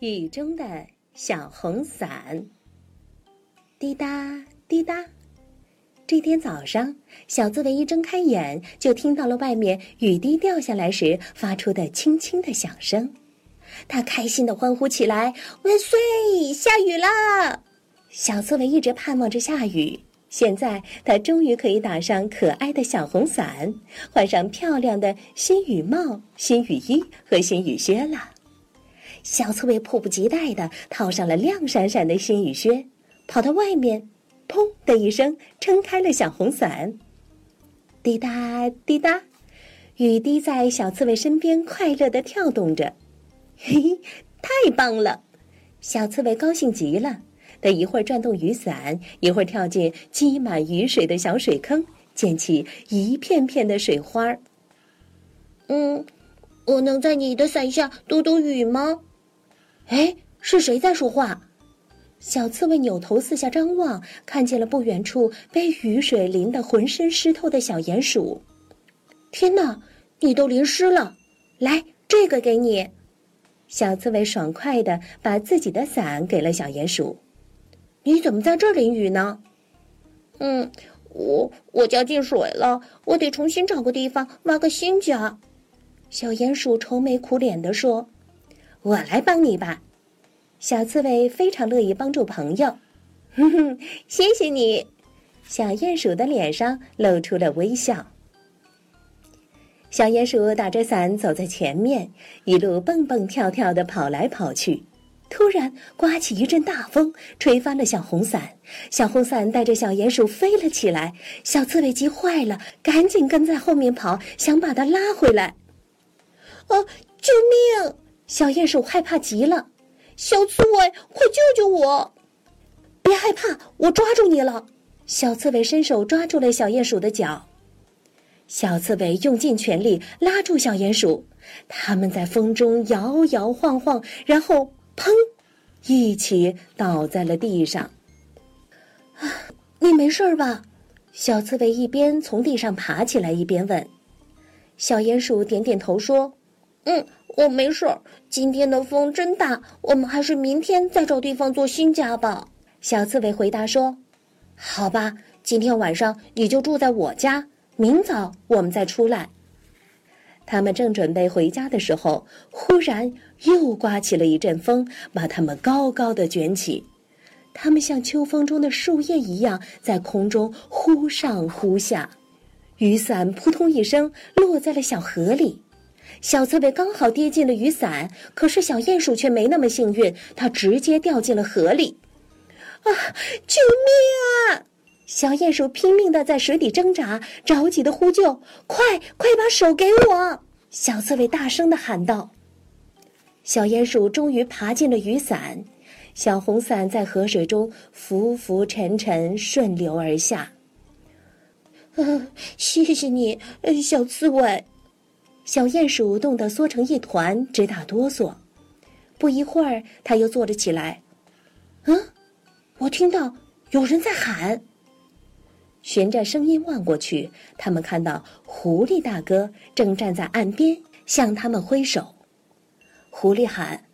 雨中的小红伞，滴答滴答。这天早上，小刺猬一睁开眼，就听到了外面雨滴掉下来时发出的轻轻的响声。他开心的欢呼起来：“万岁！下雨啦！”小刺猬一直盼望着下雨，现在它终于可以打上可爱的小红伞，换上漂亮的新雨帽、新雨衣和新雨靴了。小刺猬迫不及待地套上了亮闪闪的新雨靴，跑到外面，砰的一声撑开了小红伞。滴答滴答，雨滴在小刺猬身边快乐地跳动着。嘿嘿，太棒了！小刺猬高兴极了。它一会儿转动雨伞，一会儿跳进积满雨水的小水坑，溅起一片片的水花儿。嗯，我能在你的伞下躲躲雨吗？哎，是谁在说话？小刺猬扭头四下张望，看见了不远处被雨水淋得浑身湿透的小鼹鼠。天哪，你都淋湿了！来，这个给你。小刺猬爽快的把自己的伞给了小鼹鼠。你怎么在这儿淋雨呢？嗯，我我家进水了，我得重新找个地方挖个新家。小鼹鼠愁眉苦脸的说。我来帮你吧，小刺猬非常乐意帮助朋友。哼哼，谢谢你。小鼹鼠的脸上露出了微笑。小鼹鼠打着伞走在前面，一路蹦蹦跳跳的跑来跑去。突然，刮起一阵大风，吹翻了小红伞。小红伞带着小鼹鼠飞了起来。小刺猬急坏了，赶紧跟在后面跑，想把它拉回来。啊！救命！小鼹鼠害怕极了，小刺猬，快救救我！别害怕，我抓住你了。小刺猬伸手抓住了小鼹鼠的脚，小刺猬用尽全力拉住小鼹鼠，他们在风中摇摇晃晃，然后砰，一起倒在了地上。啊，你没事吧？小刺猬一边从地上爬起来，一边问。小鼹鼠点点头说：“嗯。”我没事儿，今天的风真大，我们还是明天再找地方做新家吧。小刺猬回答说：“好吧，今天晚上你就住在我家，明早我们再出来。”他们正准备回家的时候，忽然又刮起了一阵风，把他们高高的卷起，他们像秋风中的树叶一样，在空中忽上忽下，雨伞扑通一声落在了小河里。小刺猬刚好跌进了雨伞，可是小鼹鼠却没那么幸运，它直接掉进了河里。啊！救命啊！小鼹鼠拼命的在水底挣扎，着急的呼救：“快快把手给我！”小刺猬大声的喊道。小鼹鼠终于爬进了雨伞，小红伞在河水中浮浮沉沉，顺流而下。啊！谢谢你，小刺猬。小鼹鼠冻得缩成一团，直打哆嗦。不一会儿，它又坐了起来。嗯，我听到有人在喊。循着声音望过去，他们看到狐狸大哥正站在岸边，向他们挥手。狐狸喊：“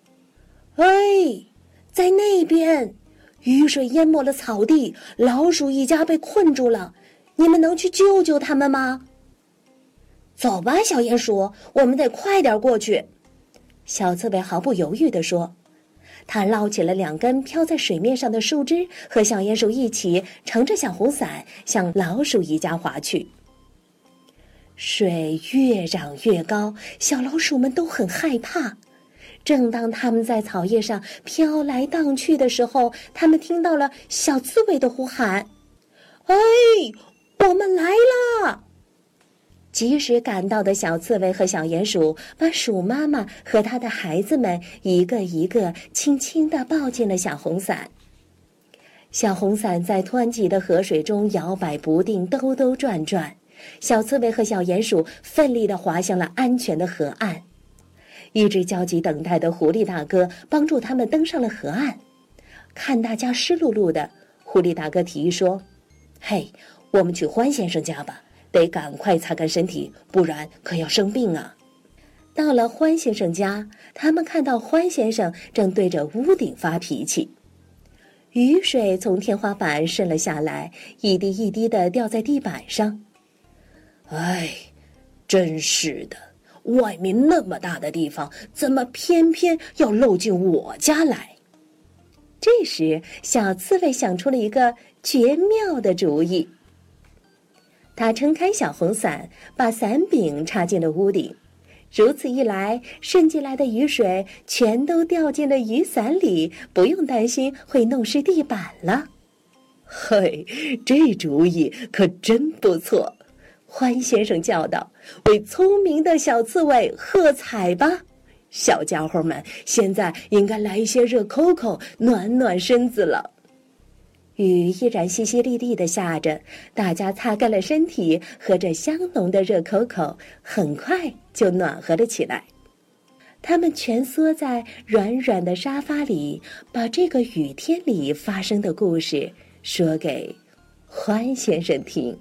哎，在那边，雨水淹没了草地，老鼠一家被困住了，你们能去救救他们吗？”走吧，小鼹鼠，我们得快点过去。”小刺猬毫不犹豫地说。他捞起了两根飘在水面上的树枝，和小鼹鼠一起乘着小红伞向老鼠一家划去。水越涨越高，小老鼠们都很害怕。正当他们在草叶上飘来荡去的时候，他们听到了小刺猬的呼喊：“哎，我们来啦！”及时赶到的小刺猬和小鼹鼠把鼠妈妈和它的孩子们一个一个轻轻地抱进了小红伞。小红伞在湍急的河水中摇摆不定，兜兜转转。小刺猬和小鼹鼠奋力地滑向了安全的河岸。一直焦急等待的狐狸大哥帮助他们登上了河岸。看大家湿漉漉的，狐狸大哥提议说：“嘿，我们去欢先生家吧。”得赶快擦干身体，不然可要生病啊！到了欢先生家，他们看到欢先生正对着屋顶发脾气，雨水从天花板渗了下来，一滴一滴的掉在地板上。哎，真是的，外面那么大的地方，怎么偏偏要漏进我家来？这时，小刺猬想出了一个绝妙的主意。他撑开小红伞，把伞柄插进了屋顶。如此一来，渗进来的雨水全都掉进了雨伞里，不用担心会弄湿地板了。嘿，这主意可真不错！欢先生叫道：“为聪明的小刺猬喝彩吧，小家伙们！现在应该来一些热扣扣，暖暖身子了。”雨依然淅淅沥沥的下着，大家擦干了身体，喝着香浓的热可可，很快就暖和了起来。他们蜷缩在软软的沙发里，把这个雨天里发生的故事说给欢先生听。